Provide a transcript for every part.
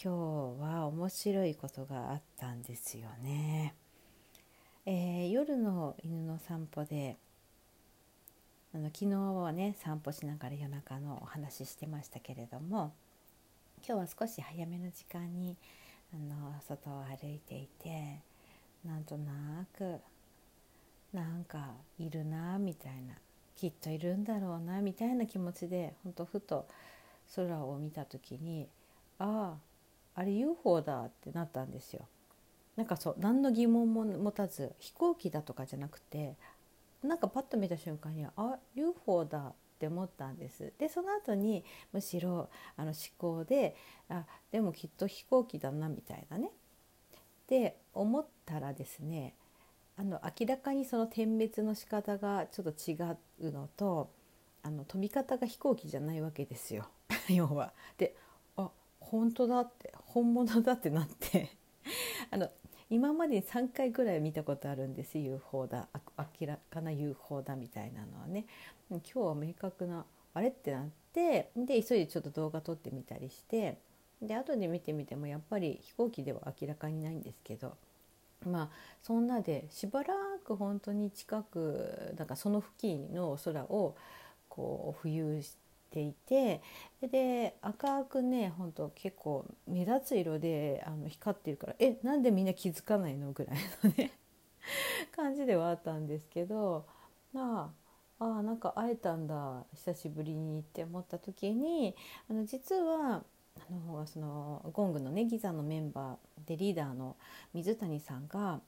今日は面白いことがあったんですよね。えー、夜の犬の散歩であの昨日はね散歩しながら夜中のお話ししてましたけれども今日は少し早めの時間にあの外を歩いていてなんとなくなんかいるなみたいなきっといるんだろうなみたいな気持ちでほんとふと空を見た時にあああれ UFO だってなったんですよ。なんかそう何の疑問も持たず飛行機だとかじゃなくてなんかパッと見た瞬間にあ UFO だって思ったんです。でその後にむしろあの思考であでもきっと飛行機だなみたいなね。で思ったらですねあの明らかにその点滅の仕方がちょっと違うのとあの飛び方が飛行機じゃないわけですよ 要は。であ本当だって本物だってなって あの今までに3回ぐらい見たことあるんです UFO だ明らかな UFO だみたいなのはね今日は明確なあれってなってで急いでちょっと動画撮ってみたりしてで後で見てみてもやっぱり飛行機では明らかにないんですけどまあそんなでしばらく本当に近くなんかその付近の空をこう浮遊して。ていてで赤くねほんと結構目立つ色であの光ってるからえなんでみんな気づかないの？ぐらいのね 感じではあったんですけどまああなんか会えたんだ久しぶりにって思った時にあの実はあのそのゴングのねギザのメンバーでリーダーの水谷さんが、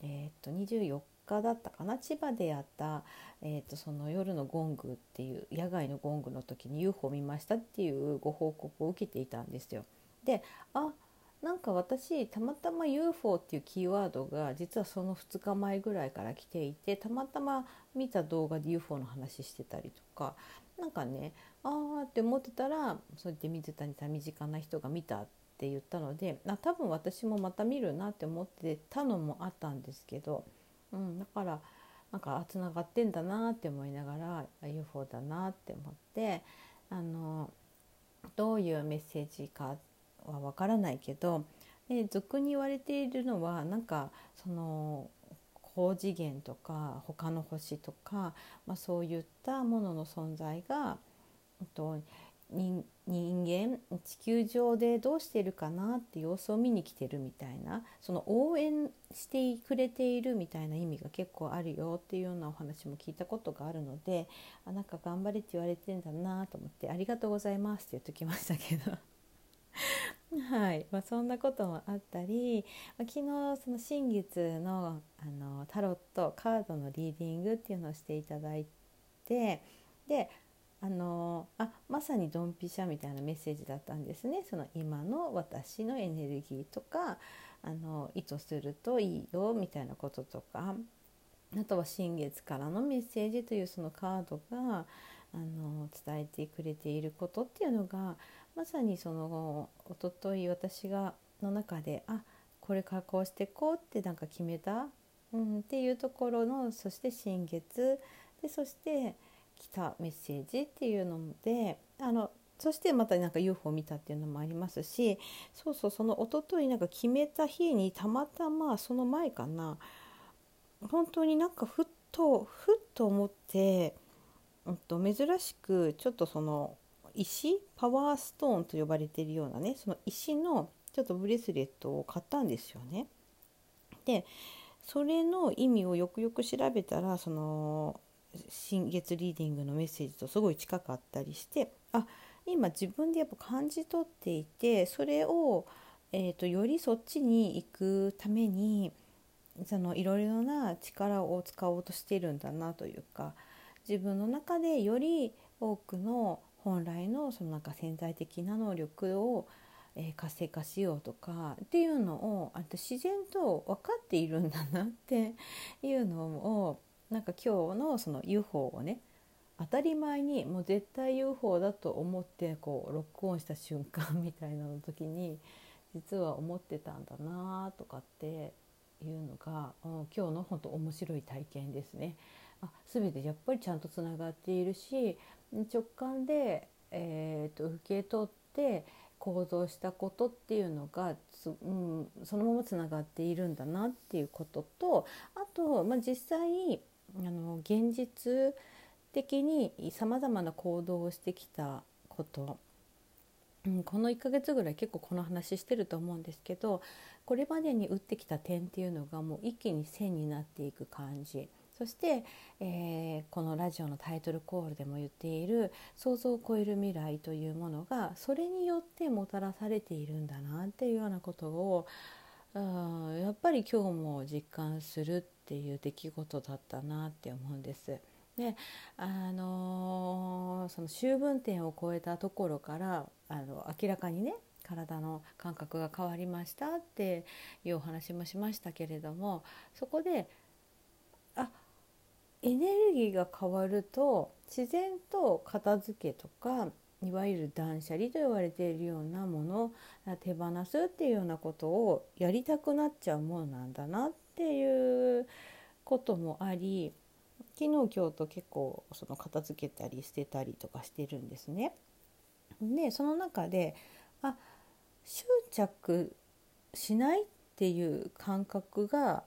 えー、っと24日だったかな？千葉でやった、えーと、その夜のゴングっていう野外のゴングの時に UFO 見ましたっていうご報告を受けていたんですよ。であなんか私たまたま UFO っていうキーワードが実はその2日前ぐらいから来ていてたまたま見た動画で UFO の話してたりとか何かねああって思ってたらそうやって水谷さん身近な人が見たって言ったのであ多分私もまた見るなって思ってたのもあったんですけどうん、だからなんかつながってんだなって思いながら UFO だなって思ってあのどういうメッセージかはわからないけどで俗に言われているのはなんかその高次元とか他の星とか、まあ、そういったものの存在が、えっと、人間地球上でどうしてるかなって様子を見に来てるみたいなその応援してくれているみたいな意味が結構あるよっていうようなお話も聞いたことがあるのであなんか頑張れって言われてんだなと思って「ありがとうございます」って言っときましたけど。はい。まあ、そんなこともあったり、ま、昨日その新月のあのタロットカードのリーディングっていうのをしていただいてであのあまさにドンピシャみたいなメッセージだったんですね。その今の私のエネルギーとかあの意図するといいよみたいなこととか。あとは新月からのメッセージというそのカードがあの伝えてくれていることっていうのがまさにそのおととい私がの中であこれからこうしていこうってなんか決めた、うん、っていうところのそして新月。でそして来たメッセージっていうのであのそしてまたなんか UFO を見たっていうのもありますしそうそうそのおとといなんか決めた日にたまたまその前かな本当になんかふっとふっと思って、うん、と珍しくちょっとその石パワーストーンと呼ばれているようなねその石のちょっとブレスレットを買ったんですよね。でそれの意味をよくよく調べたらその新月リーディングのメッセージとすごい近かったりしてあ今自分でやっぱ感じ取っていてそれを、えーと、よりそっちに行くためにそのいろいろな力を使おうとしてるんだなというか自分の中でより多くの本来のそのなんか潜在的な能力を、えー、活性化しようとかっていうのをあと自然と分かっているんだなっていうのをなんか今日のその UFO をね当たり前にもう絶対 UFO だと思ってこうロックオンした瞬間みたいなの時に実は思ってたんだなとかっていうのが、うん、今日の本当面白い体験ですね。あ全てやっぱりちゃんとつながっているし直感で、えーと、受け取って行動したことっていうのがうん、そのままつながっているんだなっていうこととあと、まあ、実際あの現実的にさまざまな行動をしてきたこと。うん、この1ヶ月ぐらい結構この話してると思うんですけどこれまでに打ってきた点っていうのがもう一気に線になっていく感じ。そして、えー、このラジオのタイトルコールでも言っている想像を超える未来というものがそれによってもたらされているんだなっていうようなことをうんやっぱり今日も実感するっていう出来事だったなって思うんです。であのー、その秋分点を超えたところからあの明らかにね体の感覚が変わりましたっていうお話もしましたけれどもそこであエネルギーが変わると自然と片付けとかいわゆる断捨離と言われているようなもの手放すっていうようなことをやりたくなっちゃうものなんだなっていうこともあり昨日今日と結構その片付けたり捨てたりとかしてるんですね。でその中であ執着しないっていう感覚が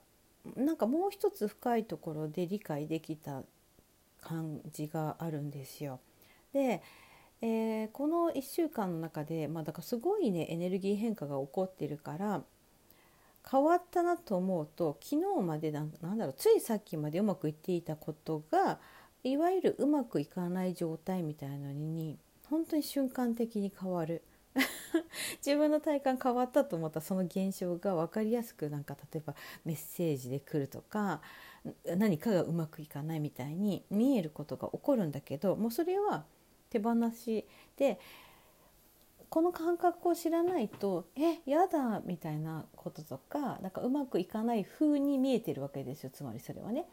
なんかもう一つ深いところで理解できた感じがあるんですよ。で、えー、この1週間の中で、まあ、だからすごいねエネルギー変化が起こってるから変わったなと思うと昨日までなんだろうついさっきまでうまくいっていたことがいわゆるうまくいかない状態みたいなのに本当に瞬間的に変わる。自分の体感変わったと思ったその現象が分かりやすくなんか例えばメッセージで来るとか何かがうまくいかないみたいに見えることが起こるんだけどもうそれは手放しでこの感覚を知らないと「えやだ」みたいなこととかなんかうまくいかない風に見えてるわけですよつまりそれはね。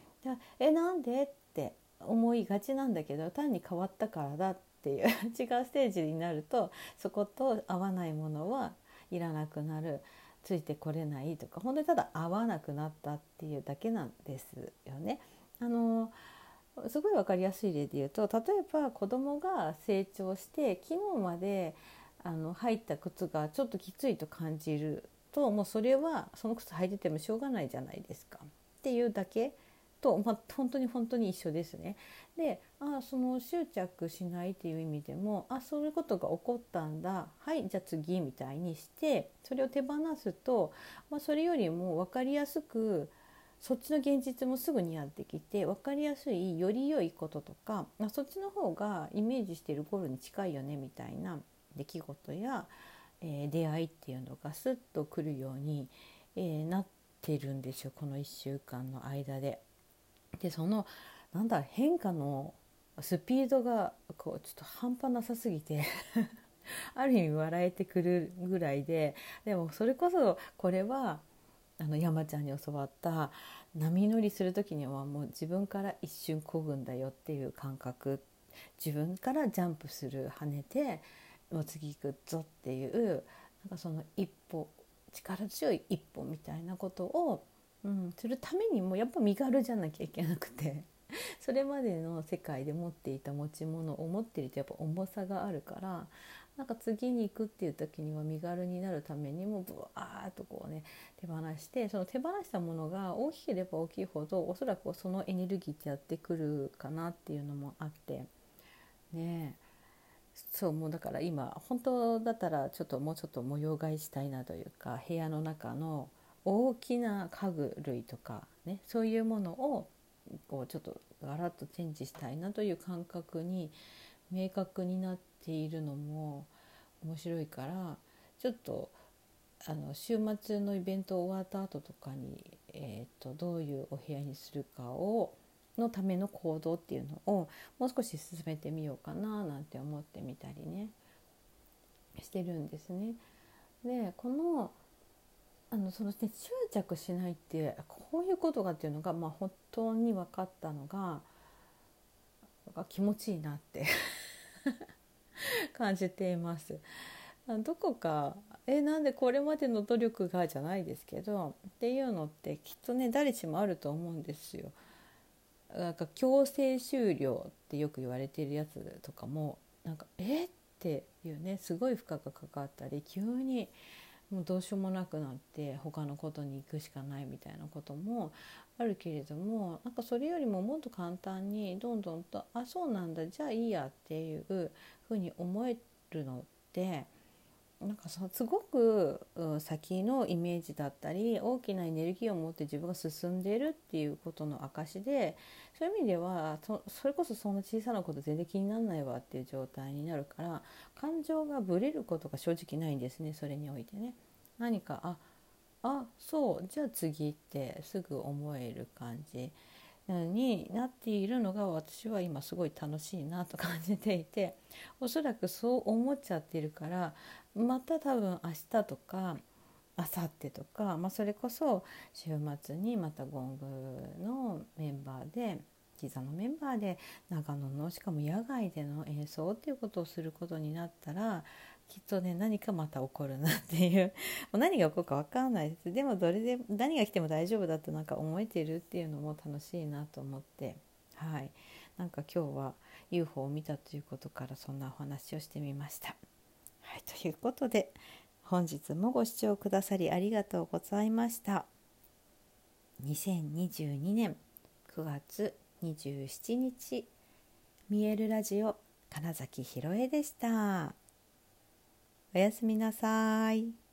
えなんで？って思いがちなんだけど単に変わったからだっていう 違うステージになるとそこと合わないものはいらなくなるついてこれないとか本当にただ合わなくなったっていうだけなんですよね。あのすごい分かりやすい例で言うと例えば子供が成長して昨日まであの入った靴がちょっときついと感じるともうそれはその靴履いててもしょうがないじゃないですかっていうだけと、まあ、本当に本当に一緒ですね。であその執着しないっていう意味でもあそういうことが起こったんだはいじゃあ次みたいにしてそれを手放すと、まあ、それよりも分かりやすくそっちの現実もすぐにやってきて分かりやすいより良いこととか、まあ、そっちの方がイメージしているゴールに近いよねみたいな出来事や、えー、出会いっていうのがスッとくるように、えー、なってるんですよこの1週間の間で。でそのなんだ変化のスピードがこうちょっと半端なさすぎて ある意味笑えてくるぐらいででもそれこそこれはあの山ちゃんに教わった波乗りする時にはもう自分から一瞬漕ぐんだよっていう感覚。自分からジャンプする跳ねてもう次行くぞっていうなんかその一歩力強い一歩みたいなことを、うん、するためにもやっぱ身軽じゃなきゃいけなくてそれまでの世界で持っていた持ち物を持っているとやっぱ重さがあるからなんか次に行くっていう時には身軽になるためにもブワーッとこうね手放してその手放したものが大きければ大きいほどおそらくそのエネルギーってやってくるかなっていうのもあってねえ。そうもうだから今本当だったらちょっともうちょっと模様替えしたいなというか部屋の中の大きな家具類とかねそういうものをこうちょっとガラッとチェンジしたいなという感覚に明確になっているのも面白いからちょっとあの週末のイベント終わった後とかに、えーとどういうお部屋にするかをのための行動っていうのをもう少し進めてみようかななんて思ってみたりねしてるんですね。でこのあのその、ね、執着しないってこういうことかっていうのが、まあ、本当に分かったのが気持ちいいなって 感じています。どこかえなんでこれまでの努力がじゃないですけどっていうのってきっとね誰しもあると思うんですよ。なんか強制終了ってよく言われているやつとかもなんかえ？っていうねすごい負荷がかかったり急にもうどうしようもなくなって他のことに行くしかないみたいなこともあるけれどもなんかそれよりももっと簡単にどんどんとあそうなんだじゃあいいやっていうふうに思えるのってなんかすごく、先のイメージだったり大きなエネルギーを持って自分が進んでいるっていうことの証でそういう意味ではそれこそそんな小さなこと全然気にならないわっていう状態になるから感情がぶれることが正直ないんですねそれにおいてね。何かああそうじゃあ次ってすぐ思える感じになっているのが私は今すごい楽しいなと感じていておそらくそう思っちゃってるからまた多分明日とか明後日とか、まあ、それこそ週末にまたゴングのメンバーでキザのメンバーで長野のしかも野外での演奏っていうことをすることになったらきっとね何かまた起こるなっていう もう何が起こるか分かんないですでもどれで何が来ても大丈夫だとなんか思えてるっていうのも楽しいなと思ってはいなんか今日は UFO を見たということからそんなお話をしてみました。はい、ということで本日もご視聴くださりありがとうございました。2022年9月27日見えるラジオ金崎ひろえでした。おやすみなさい。